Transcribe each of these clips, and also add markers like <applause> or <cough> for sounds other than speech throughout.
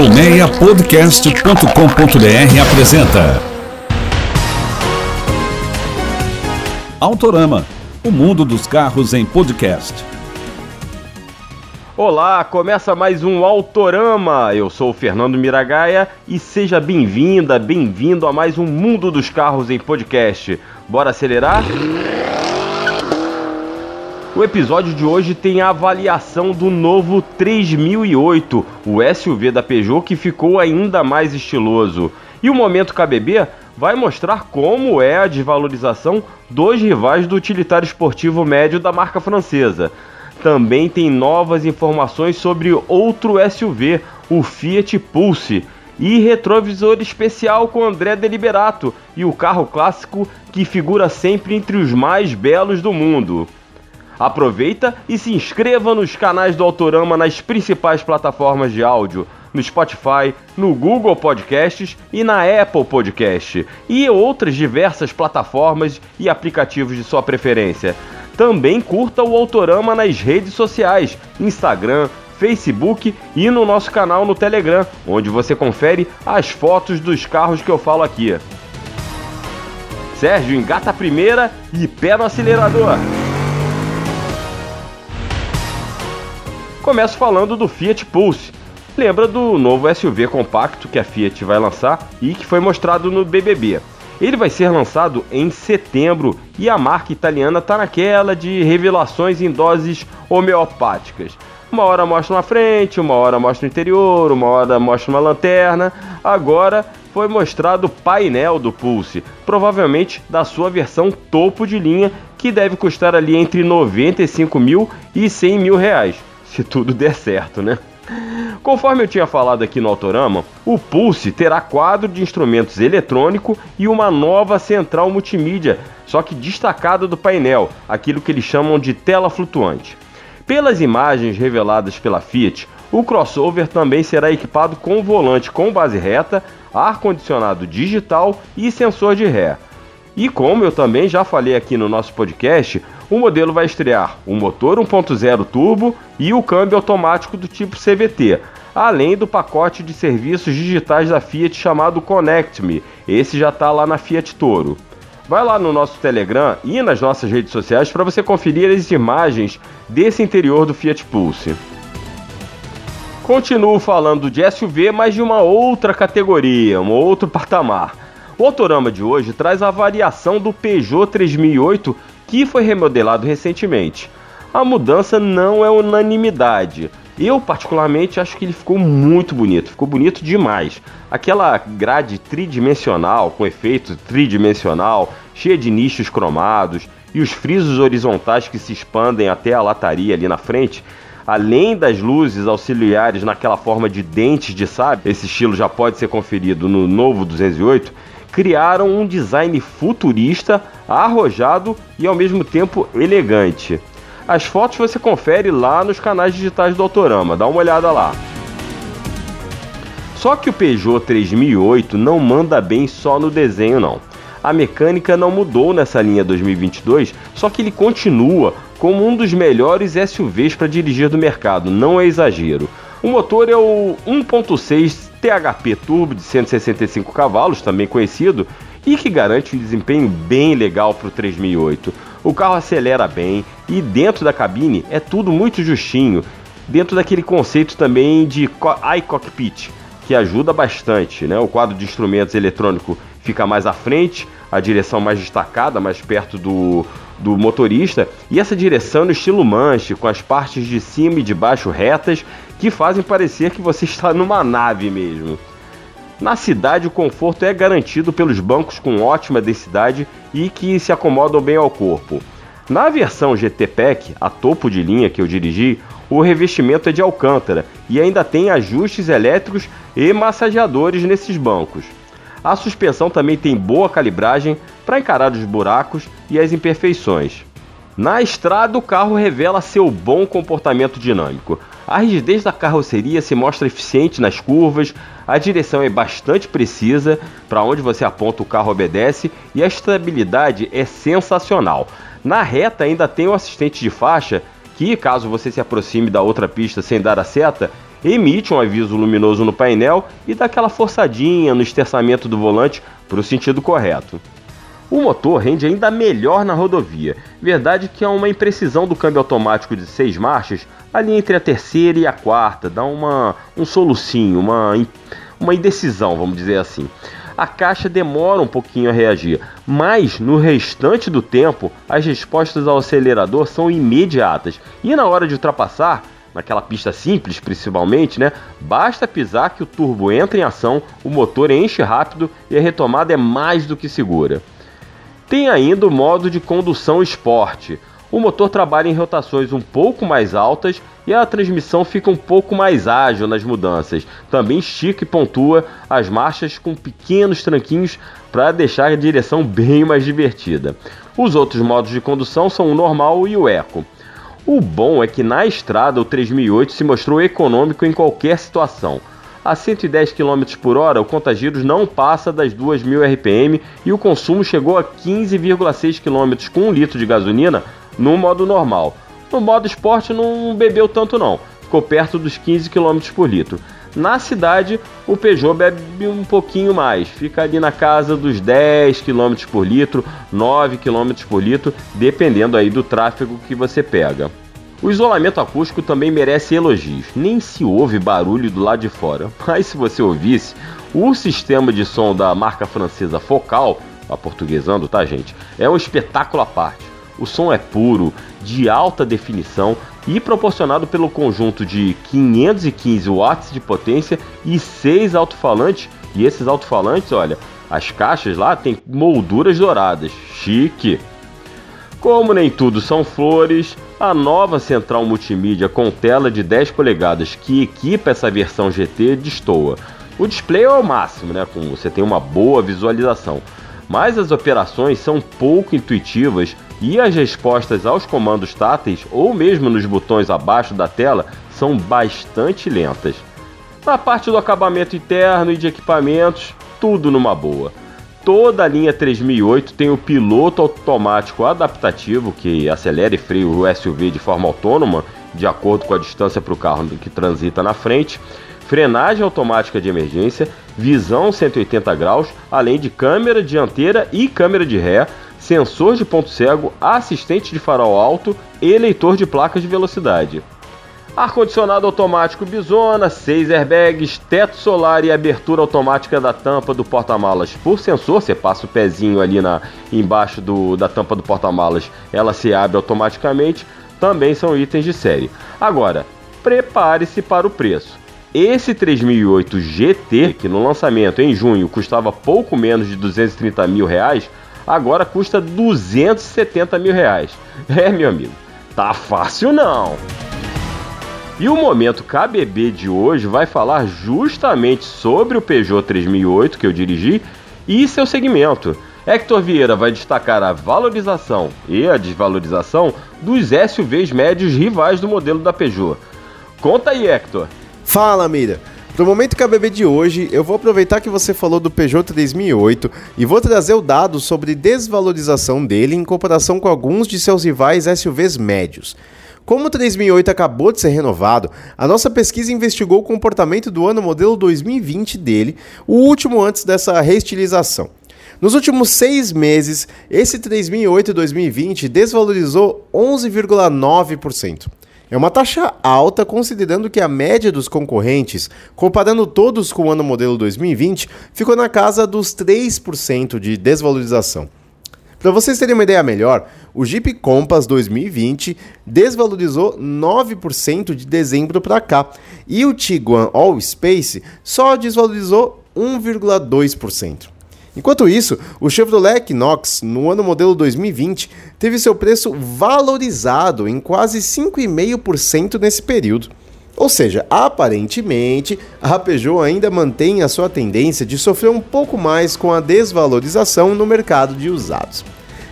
Colmeiapodcast.com.br apresenta Autorama, o mundo dos carros em podcast. Olá, começa mais um Autorama. Eu sou o Fernando Miragaia e seja bem-vinda, bem-vindo a mais um Mundo dos Carros em podcast. Bora acelerar? O episódio de hoje tem a avaliação do novo 3008, o SUV da Peugeot que ficou ainda mais estiloso. E o Momento KBB vai mostrar como é a desvalorização dos rivais do utilitário esportivo médio da marca francesa. Também tem novas informações sobre outro SUV, o Fiat Pulse, e retrovisor especial com André Deliberato e o carro clássico que figura sempre entre os mais belos do mundo. Aproveita e se inscreva nos canais do Autorama nas principais plataformas de áudio, no Spotify, no Google Podcasts e na Apple Podcast, e outras diversas plataformas e aplicativos de sua preferência. Também curta o Autorama nas redes sociais, Instagram, Facebook e no nosso canal no Telegram, onde você confere as fotos dos carros que eu falo aqui. Sérgio, engata a primeira e pé no acelerador. Começo falando do Fiat Pulse. Lembra do novo SUV compacto que a Fiat vai lançar e que foi mostrado no BBB. Ele vai ser lançado em setembro e a marca italiana está naquela de revelações em doses homeopáticas. Uma hora mostra na frente, uma hora mostra o interior, uma hora mostra uma lanterna. Agora foi mostrado o painel do Pulse, provavelmente da sua versão topo de linha, que deve custar ali entre 95 mil e 100 mil reais se tudo der certo, né? Conforme eu tinha falado aqui no Autorama, o Pulse terá quadro de instrumentos eletrônico e uma nova central multimídia, só que destacada do painel, aquilo que eles chamam de tela flutuante. Pelas imagens reveladas pela Fiat, o crossover também será equipado com volante com base reta, ar-condicionado digital e sensor de ré. E como eu também já falei aqui no nosso podcast, o modelo vai estrear o motor 1.0 turbo e o câmbio automático do tipo CVT, além do pacote de serviços digitais da Fiat chamado Connect Me. Esse já está lá na Fiat Toro. Vai lá no nosso Telegram e nas nossas redes sociais para você conferir as imagens desse interior do Fiat Pulse. Continuo falando de SUV, mas de uma outra categoria, um outro patamar. O Autorama de hoje traz a variação do Peugeot 3008 que foi remodelado recentemente. A mudança não é unanimidade. Eu, particularmente, acho que ele ficou muito bonito, ficou bonito demais. Aquela grade tridimensional, com efeito tridimensional, cheia de nichos cromados e os frisos horizontais que se expandem até a lataria ali na frente, além das luzes auxiliares naquela forma de dentes de sábio, esse estilo já pode ser conferido no novo 208 criaram um design futurista, arrojado e ao mesmo tempo elegante. As fotos você confere lá nos canais digitais do Autorama, dá uma olhada lá. Só que o Peugeot 3008 não manda bem só no desenho não. A mecânica não mudou nessa linha 2022, só que ele continua como um dos melhores SUVs para dirigir do mercado, não é exagero. O motor é o 1.6 THP Turbo de 165 cavalos, também conhecido, e que garante um desempenho bem legal para o 3008. O carro acelera bem e dentro da cabine é tudo muito justinho, dentro daquele conceito também de iCockpit, que ajuda bastante. Né? O quadro de instrumentos eletrônico fica mais à frente, a direção mais destacada, mais perto do, do motorista, e essa direção no estilo manche, com as partes de cima e de baixo retas, que fazem parecer que você <laughs> está numa nave mesmo. Na cidade, o conforto é garantido pelos bancos com ótima densidade e que se acomodam bem ao corpo. Na versão GT Pack, a topo de linha que eu dirigi, o revestimento é de alcântara e ainda tem ajustes elétricos e massageadores nesses bancos. A suspensão também tem boa calibragem para encarar os buracos e as imperfeições. Na estrada, o carro revela seu bom comportamento dinâmico. A rigidez da carroceria se mostra eficiente nas curvas, a direção é bastante precisa, para onde você aponta o carro obedece e a estabilidade é sensacional. Na reta ainda tem o assistente de faixa, que caso você se aproxime da outra pista sem dar a seta, emite um aviso luminoso no painel e dá aquela forçadinha no esterçamento do volante para o sentido correto. O motor rende ainda melhor na rodovia. Verdade que há uma imprecisão do câmbio automático de seis marchas ali entre a terceira e a quarta, dá uma, um solucinho, uma, uma indecisão, vamos dizer assim. A caixa demora um pouquinho a reagir, mas no restante do tempo as respostas ao acelerador são imediatas e na hora de ultrapassar naquela pista simples principalmente, né? Basta pisar que o turbo entra em ação, o motor enche rápido e a retomada é mais do que segura. Tem ainda o modo de condução esporte. O motor trabalha em rotações um pouco mais altas e a transmissão fica um pouco mais ágil nas mudanças. Também estica e pontua as marchas com pequenos tranquinhos para deixar a direção bem mais divertida. Os outros modos de condução são o normal e o eco. O bom é que na estrada o 3008 se mostrou econômico em qualquer situação. A 110 km por hora, o contagiros não passa das 2.000 RPM e o consumo chegou a 15,6 km com 1 litro de gasolina no modo normal. No modo esporte não bebeu tanto não, ficou perto dos 15 km por litro. Na cidade, o Peugeot bebe um pouquinho mais, fica ali na casa dos 10 km por litro, 9 km por litro, dependendo aí do tráfego que você pega. O isolamento acústico também merece elogios. Nem se ouve barulho do lado de fora, <laughs> mas se você ouvisse, o sistema de som da marca francesa Focal, aportuguesando, tá gente, é um espetáculo à parte. O som é puro, de alta definição e proporcionado pelo conjunto de 515 watts de potência e 6 alto-falantes. E esses alto-falantes, olha, as caixas lá têm molduras douradas, chique. Como nem tudo são flores, a nova central multimídia com tela de 10 polegadas que equipa essa versão GT destoa. O display é o máximo, né? Com você tem uma boa visualização, mas as operações são pouco intuitivas e as respostas aos comandos táteis ou mesmo nos botões abaixo da tela são bastante lentas. Na parte do acabamento interno e de equipamentos, tudo numa boa. Toda a linha 3008 tem o piloto automático adaptativo que acelera e freia o SUV de forma autônoma, de acordo com a distância para o carro que transita na frente, frenagem automática de emergência, visão 180 graus, além de câmera dianteira e câmera de ré, sensor de ponto cego, assistente de farol alto e leitor de placas de velocidade. Ar-condicionado automático Bizona, 6 airbags, teto solar e abertura automática da tampa do porta-malas por sensor. Você passa o pezinho ali na, embaixo do, da tampa do porta-malas, ela se abre automaticamente. Também são itens de série. Agora, prepare-se para o preço. Esse 3008 GT, que no lançamento em junho custava pouco menos de 230 mil reais, agora custa 270 mil reais. É, meu amigo, tá fácil não. E o momento KBB de hoje vai falar justamente sobre o Peugeot 3008 que eu dirigi e seu segmento. Hector Vieira vai destacar a valorização e a desvalorização dos SUVs médios rivais do modelo da Peugeot. Conta aí, Hector. Fala, Mira. No momento KBB de hoje, eu vou aproveitar que você falou do Peugeot 3008 e vou trazer o dado sobre desvalorização dele em comparação com alguns de seus rivais SUVs médios. Como o 3008 acabou de ser renovado, a nossa pesquisa investigou o comportamento do ano modelo 2020 dele, o último antes dessa reestilização. Nos últimos seis meses, esse 3008 2020 desvalorizou 11,9%. É uma taxa alta considerando que a média dos concorrentes, comparando todos com o ano modelo 2020, ficou na casa dos 3% de desvalorização. Para vocês terem uma ideia melhor, o Jeep Compass 2020 desvalorizou 9% de dezembro para cá e o Tiguan All Space só desvalorizou 1,2%. Enquanto isso, o Chevrolet Equinox, no ano modelo 2020, teve seu preço valorizado em quase 5,5% nesse período. Ou seja, aparentemente, a Peugeot ainda mantém a sua tendência de sofrer um pouco mais com a desvalorização no mercado de usados.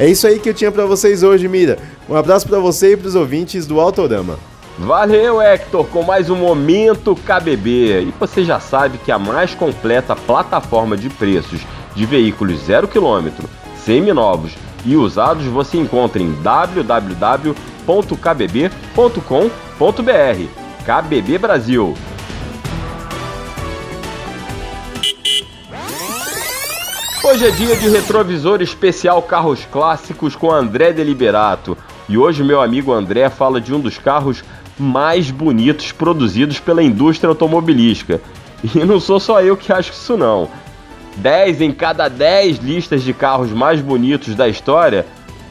É isso aí que eu tinha para vocês hoje, Mira. Um abraço para você e para os ouvintes do Autorama. Valeu, Hector, com mais um Momento KBB. E você já sabe que a mais completa plataforma de preços de veículos 0 km, seminovos e usados você encontra em www.kbb.com.br. KBB Brasil. Hoje é dia de retrovisor especial carros clássicos com André Deliberato. E hoje meu amigo André fala de um dos carros mais bonitos produzidos pela indústria automobilística. E não sou só eu que acho isso não. 10 em cada 10 listas de carros mais bonitos da história,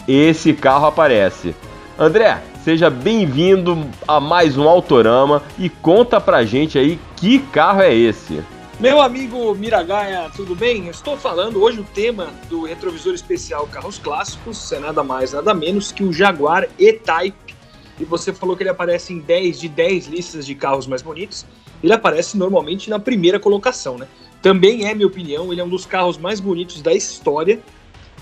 esse carro aparece. André, seja bem-vindo a mais um Autorama e conta pra gente aí que carro é esse. Meu amigo Miragaia, tudo bem? estou falando hoje o tema do retrovisor especial Carros Clássicos é nada mais, nada menos que o Jaguar E-Type. E você falou que ele aparece em 10 de 10 listas de carros mais bonitos. Ele aparece normalmente na primeira colocação, né? Também é, minha opinião, ele é um dos carros mais bonitos da história.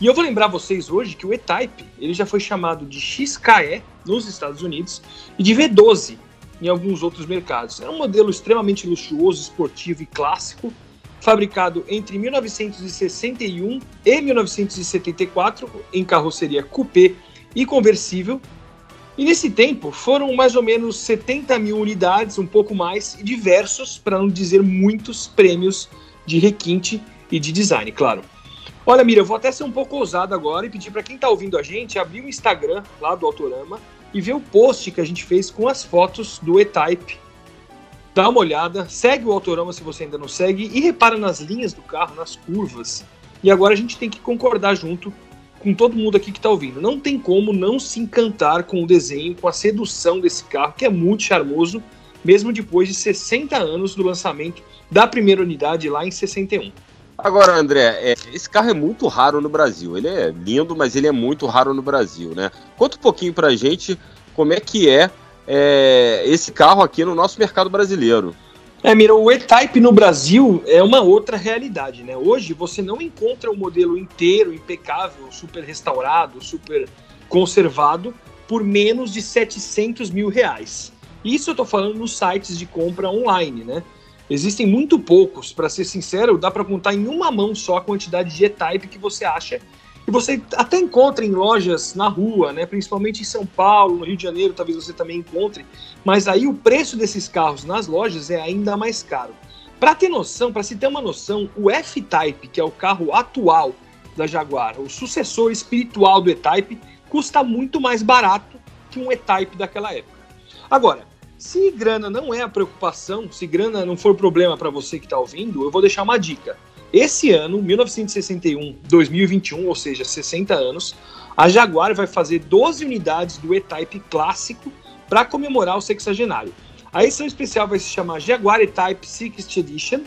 E eu vou lembrar vocês hoje que o E-Type ele já foi chamado de XKE nos Estados Unidos e de V12 em alguns outros mercados. É um modelo extremamente luxuoso, esportivo e clássico, fabricado entre 1961 e 1974 em carroceria coupé e conversível. E nesse tempo foram mais ou menos 70 mil unidades, um pouco mais, e diversos, para não dizer muitos, prêmios de requinte e de design, claro. Olha, Mira, eu vou até ser um pouco ousado agora e pedir para quem está ouvindo a gente abrir o Instagram lá do Autorama e ver o post que a gente fez com as fotos do E-Type. Dá uma olhada, segue o Autorama se você ainda não segue e repara nas linhas do carro, nas curvas. E agora a gente tem que concordar junto com todo mundo aqui que está ouvindo. Não tem como não se encantar com o desenho, com a sedução desse carro, que é muito charmoso, mesmo depois de 60 anos do lançamento da primeira unidade lá em 61. Agora, André, é, esse carro é muito raro no Brasil. Ele é lindo, mas ele é muito raro no Brasil, né? Conta um pouquinho pra gente como é que é, é esse carro aqui no nosso mercado brasileiro. É, Mira, o E-Type no Brasil é uma outra realidade, né? Hoje você não encontra o um modelo inteiro, impecável, super restaurado, super conservado, por menos de 700 mil reais. Isso eu tô falando nos sites de compra online, né? Existem muito poucos, para ser sincero, dá para contar em uma mão só a quantidade de E-Type que você acha. E você até encontra em lojas na rua, né? principalmente em São Paulo, no Rio de Janeiro, talvez você também encontre. Mas aí o preço desses carros nas lojas é ainda mais caro. Para ter noção, para se ter uma noção, o F-Type, que é o carro atual da Jaguar, o sucessor espiritual do E-Type, custa muito mais barato que um E-Type daquela época. Agora, se grana não é a preocupação, se grana não for problema para você que está ouvindo, eu vou deixar uma dica. Esse ano, 1961-2021, ou seja, 60 anos, a Jaguar vai fazer 12 unidades do E-Type clássico para comemorar o sexagenário. A edição especial vai se chamar Jaguar E-Type 60 Edition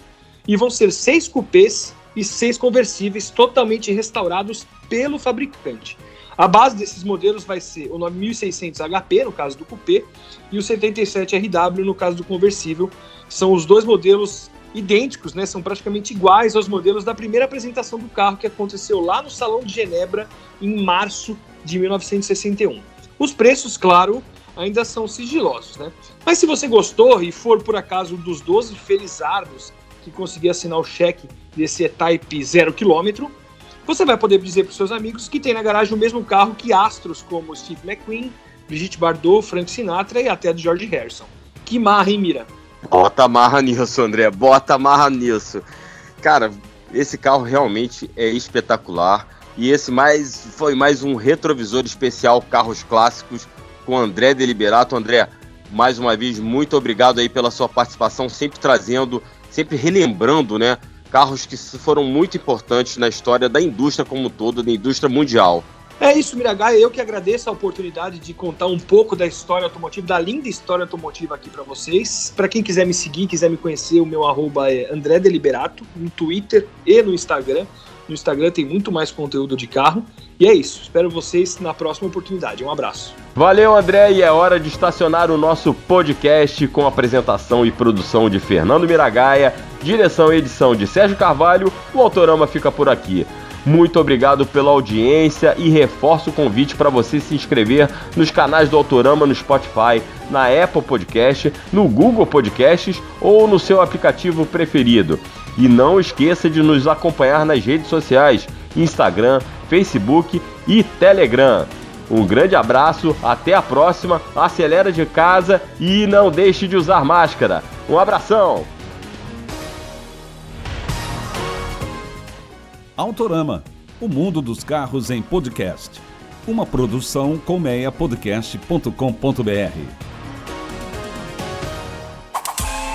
e vão ser seis cupês e seis conversíveis totalmente restaurados pelo fabricante. A base desses modelos vai ser o 9600 HP, no caso do Coupé, e o 77RW, no caso do conversível. São os dois modelos idênticos, né? São praticamente iguais aos modelos da primeira apresentação do carro que aconteceu lá no Salão de Genebra em março de 1961. Os preços, claro, ainda são sigilosos, né? Mas se você gostou e for por acaso um dos 12 felizardos que conseguir assinar o cheque desse E-Type 0 km, você vai poder dizer para os seus amigos que tem na garagem o mesmo carro que astros como Steve McQueen, Brigitte Bardot, Frank Sinatra e até do George Harrison. Que marra, hein, Mira? Bota marra nisso, André. Bota marra nisso. Cara, esse carro realmente é espetacular. E esse mais foi mais um retrovisor especial Carros Clássicos com André Deliberato. André, mais uma vez, muito obrigado aí pela sua participação, sempre trazendo, sempre relembrando, né, carros que foram muito importantes na história da indústria como um todo, da indústria mundial. É isso, Miragai. Eu que agradeço a oportunidade de contar um pouco da história automotiva, da linda história automotiva aqui para vocês. Para quem quiser me seguir, quiser me conhecer, o meu arroba é André Deliberato, no Twitter e no Instagram. No Instagram tem muito mais conteúdo de carro. E é isso. Espero vocês na próxima oportunidade. Um abraço. Valeu, André. E é hora de estacionar o nosso podcast com apresentação e produção de Fernando Miragaia, direção e edição de Sérgio Carvalho. O Autorama fica por aqui. Muito obrigado pela audiência e reforço o convite para você se inscrever nos canais do Autorama no Spotify, na Apple Podcast, no Google Podcasts ou no seu aplicativo preferido. E não esqueça de nos acompanhar nas redes sociais: Instagram, Facebook e Telegram. Um grande abraço, até a próxima, acelera de casa e não deixe de usar máscara. Um abração! Autorama, o mundo dos carros em podcast. Uma produção colmeiapodcast.com.br.